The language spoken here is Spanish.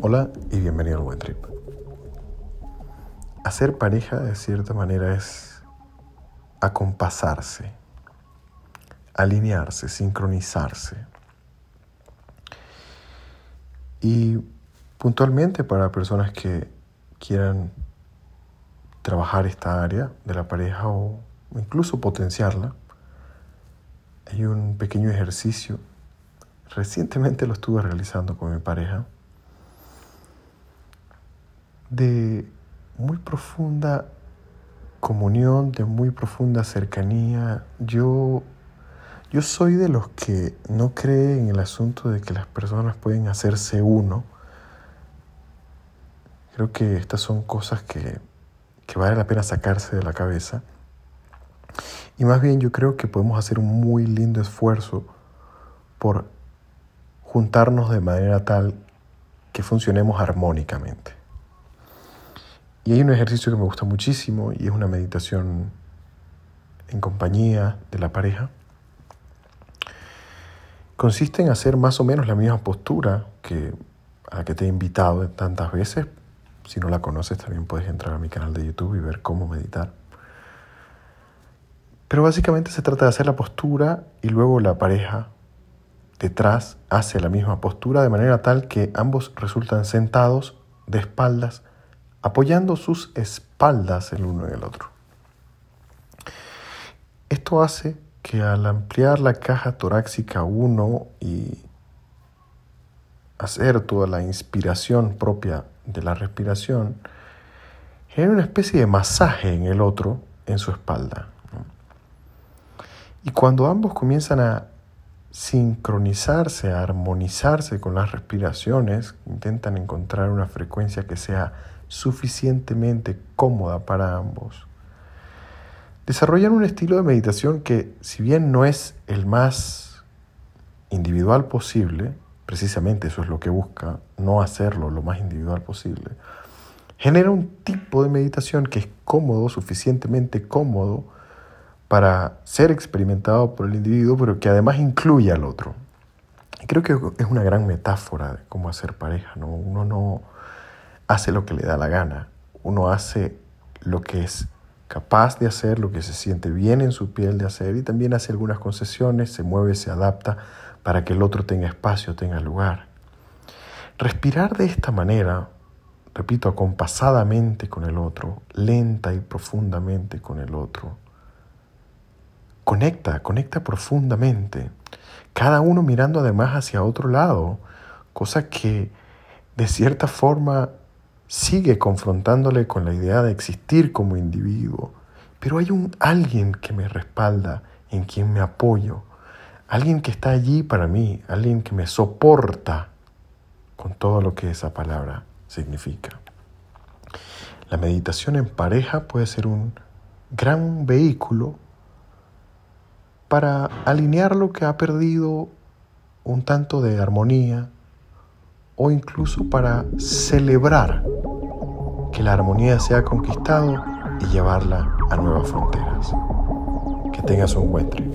Hola y bienvenido al Buen Trip. Hacer pareja de cierta manera es acompasarse, alinearse, sincronizarse. Y puntualmente para personas que quieran trabajar esta área de la pareja o incluso potenciarla, hay un pequeño ejercicio. Recientemente lo estuve realizando con mi pareja de muy profunda comunión, de muy profunda cercanía. Yo, yo soy de los que no cree en el asunto de que las personas pueden hacerse uno. Creo que estas son cosas que, que vale la pena sacarse de la cabeza. Y más bien yo creo que podemos hacer un muy lindo esfuerzo por juntarnos de manera tal que funcionemos armónicamente. Y hay un ejercicio que me gusta muchísimo y es una meditación en compañía de la pareja. Consiste en hacer más o menos la misma postura que a la que te he invitado tantas veces. Si no la conoces, también puedes entrar a mi canal de YouTube y ver cómo meditar. Pero básicamente se trata de hacer la postura y luego la pareja detrás hace la misma postura de manera tal que ambos resultan sentados de espaldas apoyando sus espaldas el uno en el otro. Esto hace que al ampliar la caja torácica 1 y hacer toda la inspiración propia de la respiración, genere una especie de masaje en el otro, en su espalda. Y cuando ambos comienzan a sincronizarse, armonizarse con las respiraciones, intentan encontrar una frecuencia que sea suficientemente cómoda para ambos. Desarrollan un estilo de meditación que, si bien no es el más individual posible, precisamente eso es lo que busca, no hacerlo lo más individual posible, genera un tipo de meditación que es cómodo, suficientemente cómodo para ser experimentado por el individuo, pero que además incluye al otro. Y creo que es una gran metáfora de cómo hacer pareja, ¿no? Uno no hace lo que le da la gana, uno hace lo que es capaz de hacer, lo que se siente bien en su piel de hacer y también hace algunas concesiones, se mueve, se adapta para que el otro tenga espacio, tenga lugar. Respirar de esta manera, repito, acompasadamente con el otro, lenta y profundamente con el otro, conecta, conecta profundamente, cada uno mirando además hacia otro lado, cosa que de cierta forma sigue confrontándole con la idea de existir como individuo, pero hay un alguien que me respalda, en quien me apoyo, alguien que está allí para mí, alguien que me soporta con todo lo que esa palabra significa. La meditación en pareja puede ser un gran vehículo para alinear lo que ha perdido un tanto de armonía o incluso para celebrar que la armonía se ha conquistado y llevarla a nuevas fronteras. Que tengas un buen trip.